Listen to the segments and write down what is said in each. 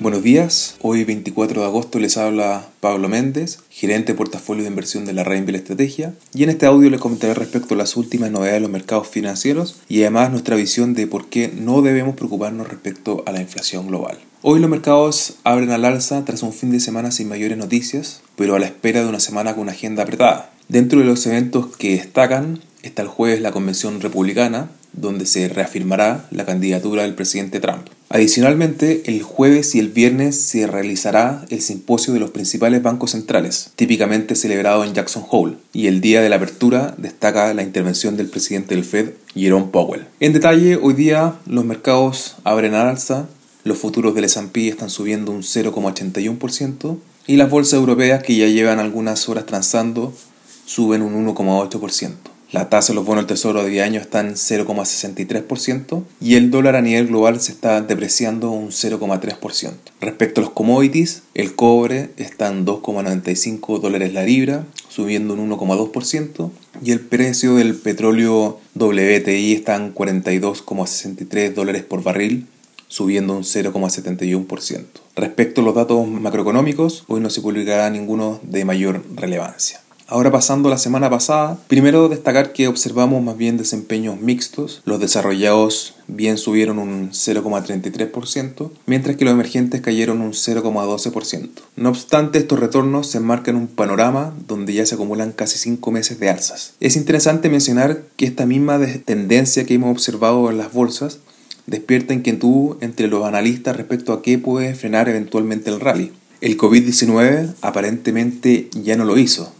Buenos días, hoy 24 de agosto les habla Pablo Méndez, gerente de portafolio de inversión de la Rainville Estrategia, y en este audio les comentaré respecto a las últimas novedades de los mercados financieros y además nuestra visión de por qué no debemos preocuparnos respecto a la inflación global. Hoy los mercados abren al alza tras un fin de semana sin mayores noticias, pero a la espera de una semana con una agenda apretada. Dentro de los eventos que destacan está el jueves la convención republicana, donde se reafirmará la candidatura del presidente Trump. Adicionalmente, el jueves y el viernes se realizará el simposio de los principales bancos centrales, típicamente celebrado en Jackson Hole, y el día de la apertura destaca la intervención del presidente del Fed, Jerome Powell. En detalle, hoy día los mercados abren al alza, los futuros del S&P están subiendo un 0,81% y las bolsas europeas que ya llevan algunas horas transando suben un 1,8%. La tasa de los bonos del tesoro de 10 años está en 0,63% y el dólar a nivel global se está depreciando un 0,3%. Respecto a los commodities, el cobre está en 2,95 dólares la libra, subiendo un 1,2%, y el precio del petróleo WTI está en 42,63 dólares por barril, subiendo un 0,71%. Respecto a los datos macroeconómicos, hoy no se publicará ninguno de mayor relevancia. Ahora pasando a la semana pasada, primero destacar que observamos más bien desempeños mixtos. Los desarrollados bien subieron un 0,33%, mientras que los emergentes cayeron un 0,12%. No obstante, estos retornos se enmarcan en un panorama donde ya se acumulan casi 5 meses de alzas. Es interesante mencionar que esta misma tendencia que hemos observado en las bolsas despierta inquietud entre los analistas respecto a qué puede frenar eventualmente el rally. El COVID-19 aparentemente ya no lo hizo.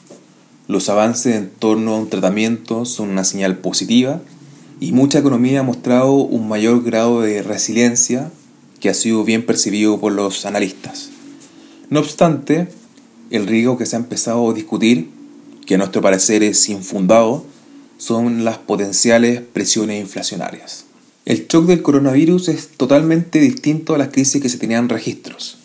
Los avances en torno a un tratamiento son una señal positiva y mucha economía ha mostrado un mayor grado de resiliencia que ha sido bien percibido por los analistas. No obstante, el riesgo que se ha empezado a discutir, que a nuestro parecer es infundado, son las potenciales presiones inflacionarias. El shock del coronavirus es totalmente distinto a las crisis que se tenían registros.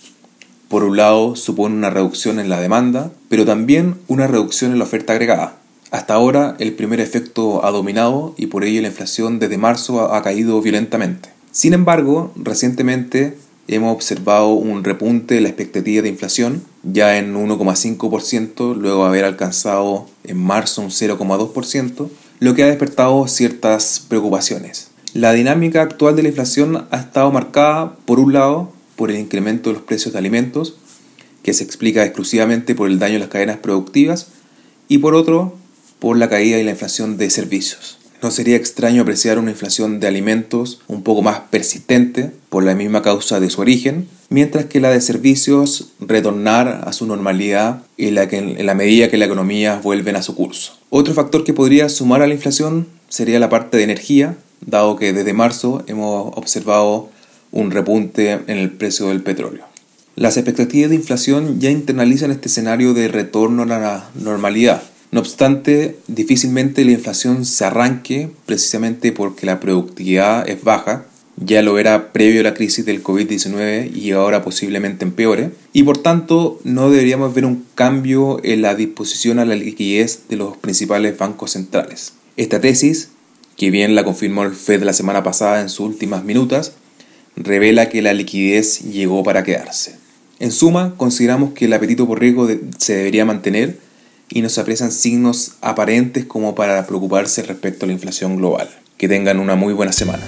Por un lado, supone una reducción en la demanda, pero también una reducción en la oferta agregada. Hasta ahora, el primer efecto ha dominado y por ello la inflación desde marzo ha caído violentamente. Sin embargo, recientemente hemos observado un repunte de la expectativa de inflación, ya en 1,5%, luego de haber alcanzado en marzo un 0,2%, lo que ha despertado ciertas preocupaciones. La dinámica actual de la inflación ha estado marcada, por un lado, por el incremento de los precios de alimentos, que se explica exclusivamente por el daño a las cadenas productivas, y por otro, por la caída y la inflación de servicios. No sería extraño apreciar una inflación de alimentos un poco más persistente por la misma causa de su origen, mientras que la de servicios retornar a su normalidad en la, que, en la medida que la economía vuelve a su curso. Otro factor que podría sumar a la inflación sería la parte de energía, dado que desde marzo hemos observado un repunte en el precio del petróleo. Las expectativas de inflación ya internalizan este escenario de retorno a la normalidad. No obstante, difícilmente la inflación se arranque precisamente porque la productividad es baja, ya lo era previo a la crisis del COVID-19 y ahora posiblemente empeore, y por tanto no deberíamos ver un cambio en la disposición a la liquidez de los principales bancos centrales. Esta tesis que bien la confirmó el Fed la semana pasada en sus últimas minutas, revela que la liquidez llegó para quedarse. En suma, consideramos que el apetito por riesgo se debería mantener y nos aprecian signos aparentes como para preocuparse respecto a la inflación global. Que tengan una muy buena semana.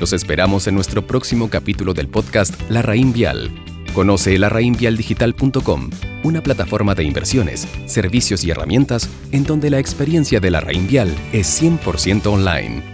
Los esperamos en nuestro próximo capítulo del podcast La Raín Vial Conoce larraínvialdigital.com, una plataforma de inversiones, servicios y herramientas en donde la experiencia de la Raín Vial es 100% online.